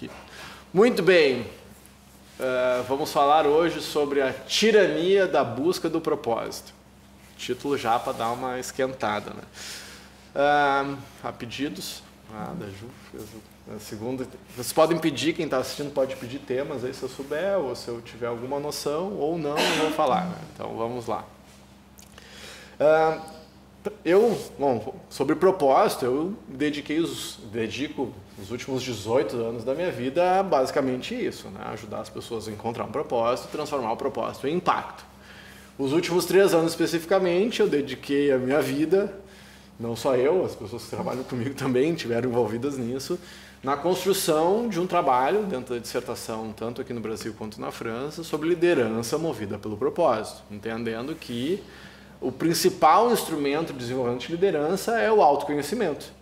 aqui. Muito bem. Uh, vamos falar hoje sobre a tirania da busca do propósito. Título já para dar uma esquentada. Né? Uh, há pedidos. Ah, da Ju fez a segunda. Vocês podem pedir, quem está assistindo pode pedir temas aí se eu souber, ou se eu tiver alguma noção, ou não, eu vou falar. Né? Então vamos lá. Uh, eu, bom, sobre propósito, eu dediquei os, dedico os últimos 18 anos da minha vida a basicamente isso, né? ajudar as pessoas a encontrar um propósito, transformar o propósito em impacto. Os últimos três anos especificamente, eu dediquei a minha vida, não só eu, as pessoas que trabalham comigo também tiveram envolvidas nisso, na construção de um trabalho dentro da dissertação, tanto aqui no Brasil quanto na França, sobre liderança movida pelo propósito, entendendo que o principal instrumento de desenvolvimento de liderança é o autoconhecimento.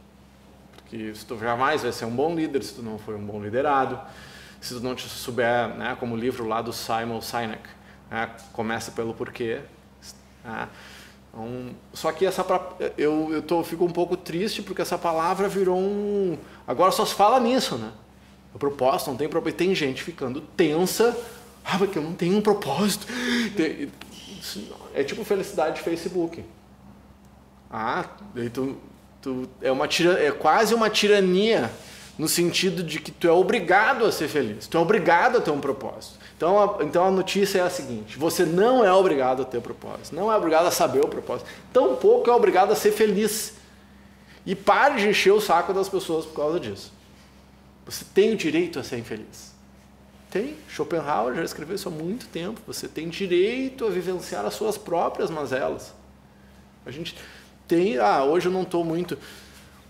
Porque se tu jamais vai ser um bom líder se tu não for um bom liderado, se tu não te souber, né, como o livro lá do Simon Sinek, né, começa pelo porquê. Né, então, só que essa eu, eu tô, fico um pouco triste porque essa palavra virou um. Agora só se fala nisso, né? O propósito, não tem propósito. Tem gente ficando tensa. Ah, porque eu não tenho um propósito. Tem, é tipo felicidade de Facebook. Ah, tu, tu, é, uma tira, é quase uma tirania no sentido de que tu é obrigado a ser feliz, tu é obrigado a ter um propósito. Então a, então a notícia é a seguinte: você não é obrigado a ter propósito, não é obrigado a saber o propósito, tampouco é obrigado a ser feliz. E pare de encher o saco das pessoas por causa disso. Você tem o direito a ser infeliz. Tem. Schopenhauer já escreveu isso há muito tempo. Você tem direito a vivenciar as suas próprias mazelas. A gente tem. Ah, hoje eu não estou muito.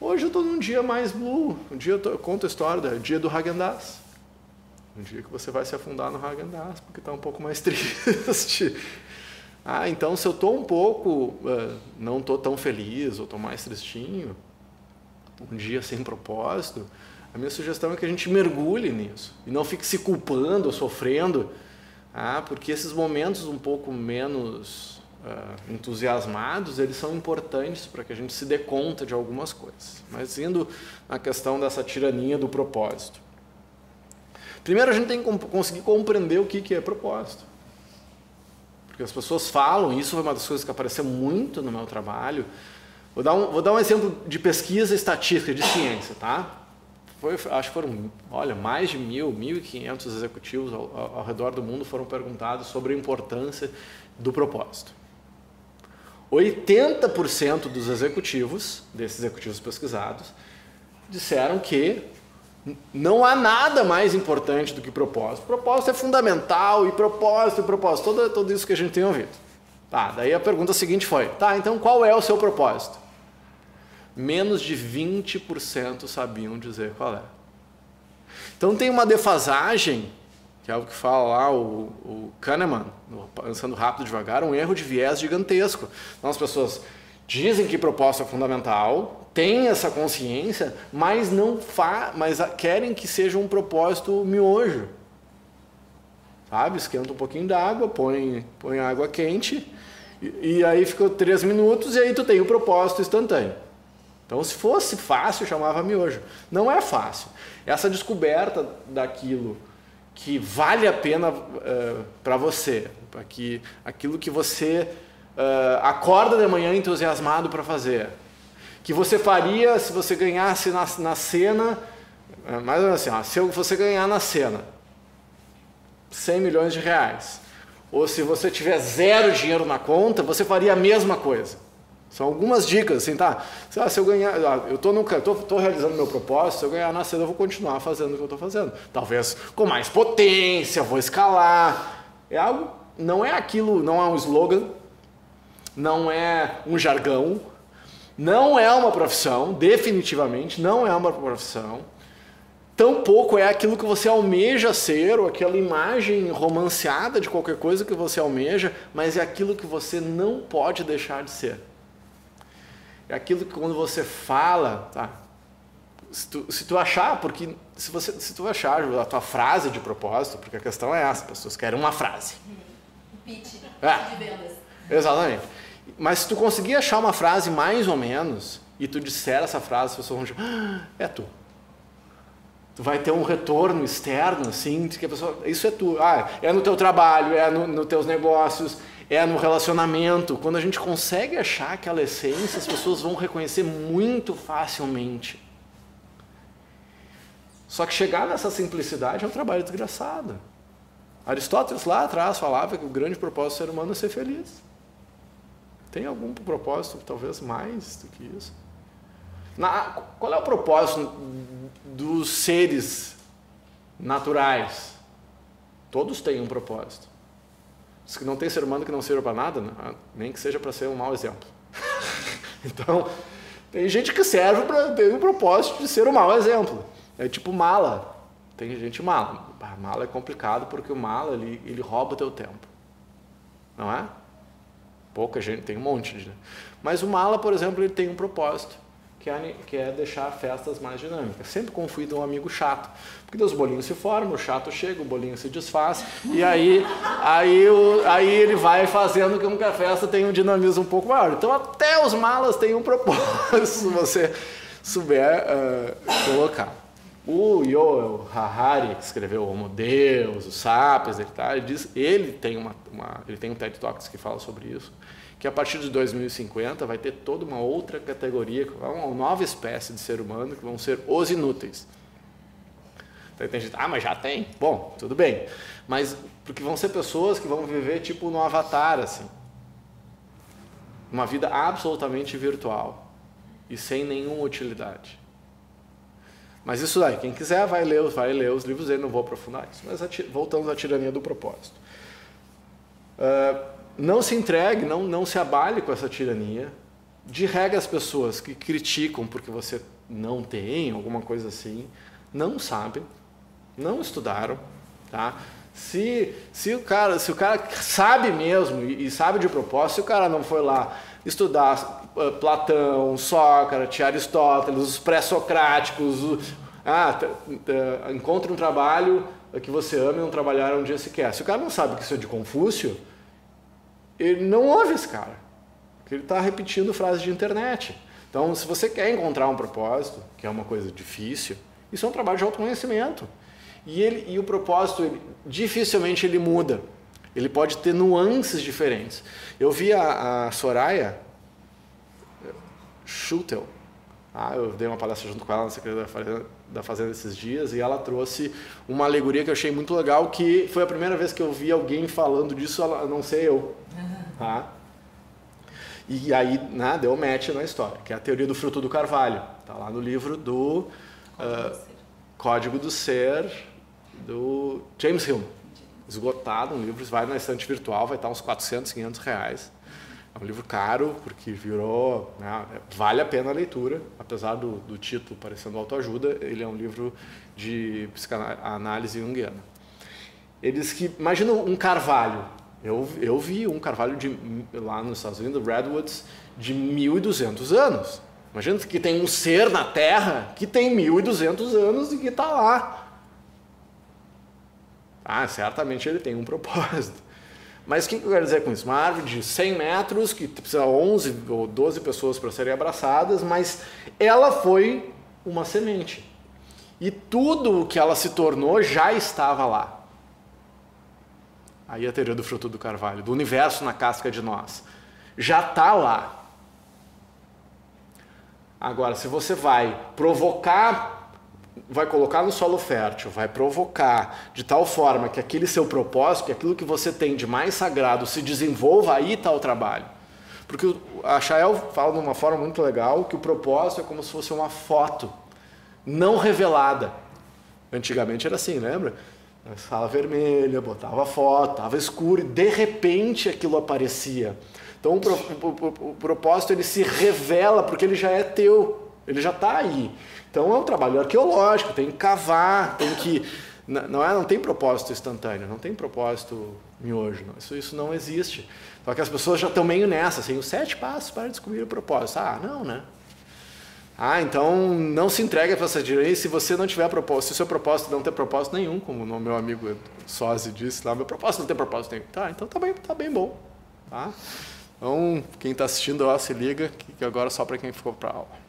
Hoje eu estou num dia mais blue. Um dia eu, tô, eu conto a história do dia do Hagendaz. Um dia que você vai se afundar no Hagendaz porque está um pouco mais triste. ah, então se eu estou um pouco. Uh, não estou tão feliz ou estou mais tristinho. Um dia sem propósito a minha sugestão é que a gente mergulhe nisso e não fique se culpando ou sofrendo, ah, porque esses momentos um pouco menos uh, entusiasmados, eles são importantes para que a gente se dê conta de algumas coisas. Mas indo na questão dessa tirania do propósito. Primeiro a gente tem que conseguir compreender o que, que é propósito. Porque as pessoas falam, isso foi uma das coisas que apareceu muito no meu trabalho. Vou dar um, vou dar um exemplo de pesquisa estatística de ciência, tá? Foi, acho que foram, olha, mais de mil, mil e quinhentos executivos ao, ao, ao, redor do mundo foram perguntados sobre a importância do propósito. 80% dos executivos, desses executivos pesquisados, disseram que não há nada mais importante do que propósito. Propósito é fundamental e propósito e propósito, tudo, tudo isso que a gente tem ouvido. Tá, daí a pergunta seguinte foi: tá, então qual é o seu propósito? Menos de 20% sabiam dizer qual é. Então tem uma defasagem, que é o que fala lá o, o Kahneman, pensando rápido devagar, um erro de viés gigantesco. Então as pessoas dizem que proposta é fundamental, têm essa consciência, mas não fa mas querem que seja um propósito miojo. Sabe? Esquenta um pouquinho d'água, põe, põe água quente, e, e aí ficou três minutos e aí tu tem o propósito instantâneo. Então, se fosse fácil, chamava miojo. Não é fácil. Essa descoberta daquilo que vale a pena uh, eh, para você, para que aquilo que você uh, acorda de manhã entusiasmado para fazer, que você faria se você ganhasse na, na cena, uh, mais ou menos assim, ó, se você ganhar na cena 100 milhões de reais, ou se você tiver zero dinheiro na conta, você faria a mesma coisa. São algumas dicas, assim, tá? Ah, se eu ganhar, ah, eu estou tô, tô, realizando meu propósito, se eu ganhar na cena, eu vou continuar fazendo o que eu estou fazendo. Talvez com mais potência, vou escalar. É algo, não é aquilo, não é um slogan, não é um jargão, não é uma profissão, definitivamente não é uma profissão. Tampouco é aquilo que você almeja ser, ou aquela imagem romanceada de qualquer coisa que você almeja, mas é aquilo que você não pode deixar de ser. É aquilo que quando você fala, tá? Se tu, se tu achar, porque se, você, se tu achar a tua frase de propósito, porque a questão é essa, as pessoas querem uma frase. Pitch, é. de vendas. Exatamente. Mas se tu conseguir achar uma frase mais ou menos, e tu disser essa frase, as pessoas vão dizer, ah, é tu. tu vai ter um retorno externo, assim, que a pessoa, isso é tu, ah, é no teu trabalho, é nos no teus negócios, é no relacionamento. Quando a gente consegue achar aquela essência, as pessoas vão reconhecer muito facilmente. Só que chegar nessa simplicidade é um trabalho desgraçado. Aristóteles lá atrás falava que o grande propósito do ser humano é ser feliz. Tem algum propósito, talvez mais do que isso? Na, qual é o propósito dos seres naturais? Todos têm um propósito. Diz que não tem ser humano que não sirva para nada, né? Ah, nem que seja para ser um mau exemplo. então, tem gente que serve para ter um propósito de ser um mau exemplo. É tipo mala. Tem gente mala. A mala é complicado porque o mala ele, ele rouba o teu tempo. Não é? Pouca gente, tem um monte de. Mas o mala, por exemplo, ele tem um propósito que é, que é deixar festas mais dinâmicas. Sempre confundo um amigo chato. Porque os bolinhos se formam, o chato chega, o bolinho se desfaz, e aí, aí, o, aí ele vai fazendo com que a festa tenha um dinamismo um pouco maior. Então até os malas têm um propósito, se você souber uh, colocar. O Yoel Harari, que escreveu Homo Deus, os Sapiens, ele, tá, ele, diz, ele, tem uma, uma, ele tem um TED Talks que fala sobre isso que a partir de 2050 vai ter toda uma outra categoria, uma nova espécie de ser humano que vão ser os inúteis. Então tem gente, ah, mas já tem? Bom, tudo bem. Mas porque vão ser pessoas que vão viver tipo no avatar, assim. Uma vida absolutamente virtual e sem nenhuma utilidade. Mas isso aí, quem quiser vai ler, vai ler os livros dele, não vou aprofundar isso. Mas voltamos à tirania do propósito. Uh, não se entregue, não, não se abale com essa tirania. De regra, as pessoas que criticam porque você não tem, alguma coisa assim, não sabem, não estudaram, tá? Se, se, o cara, se o cara sabe mesmo e, e sabe de propósito, se o cara não foi lá estudar uh, Platão, Sócrates, Aristóteles, os pré-socráticos, ah, encontre um trabalho que você ama e não trabalhar um dia sequer. Se o cara não sabe que isso é de Confúcio, ele não ouve esse cara. Ele está repetindo frases de internet. Então, se você quer encontrar um propósito, que é uma coisa difícil, isso é um trabalho de autoconhecimento. E, ele, e o propósito, ele, dificilmente ele muda. Ele pode ter nuances diferentes. Eu vi a, a Soraya Schutel, ah, eu dei uma palestra junto com ela na Secretaria da Fazenda esses dias e ela trouxe uma alegoria que eu achei muito legal, que foi a primeira vez que eu vi alguém falando disso, não sei eu. Tá? E aí né, deu match na história, que é a teoria do fruto do carvalho. Está lá no livro do uh, Código do Ser, do James Hill. Esgotado, um livro, vai na estante virtual, vai estar uns 400, 500 reais. É um livro caro, porque virou. Né, vale a pena a leitura, apesar do, do título parecendo autoajuda, ele é um livro de psicanálise junguiana. Eles que. Imagina um carvalho. Eu, eu vi um carvalho de, lá nos Estados Unidos, Redwoods, de 1.200 anos. Imagina que tem um ser na Terra que tem 1.200 anos e que está lá. Ah, certamente ele tem um propósito. Mas o que eu quero dizer com isso? Uma árvore de 100 metros, que precisa 11 ou 12 pessoas para serem abraçadas, mas ela foi uma semente. E tudo o que ela se tornou já estava lá. Aí a teoria do fruto do carvalho, do universo na casca de nós. Já está lá. Agora, se você vai provocar vai colocar no solo fértil, vai provocar de tal forma que aquele seu propósito, que aquilo que você tem de mais sagrado se desenvolva, aí está o trabalho. Porque a Chael fala de uma forma muito legal que o propósito é como se fosse uma foto não revelada. Antigamente era assim, lembra? Sala vermelha, botava foto, estava escuro e de repente aquilo aparecia. Então o, o, o, o propósito ele se revela porque ele já é teu, ele já está aí. Então é um trabalho arqueológico, tem que cavar, tem que. Não, é, não tem propósito instantâneo, não tem propósito miojo. Não. Isso, isso não existe. Só que as pessoas já estão meio nessa, assim, os sete passos para descobrir o propósito. Ah, não, né? Ah, então não se entregue essa direita se você não tiver propósito, se o seu propósito não tem propósito nenhum, como o meu amigo Sozzi disse lá, meu propósito não tem propósito nenhum. Tá, então tá bem, tá bem bom. Tá? Então, quem está assistindo, ó, se liga, que agora é só para quem ficou para aula.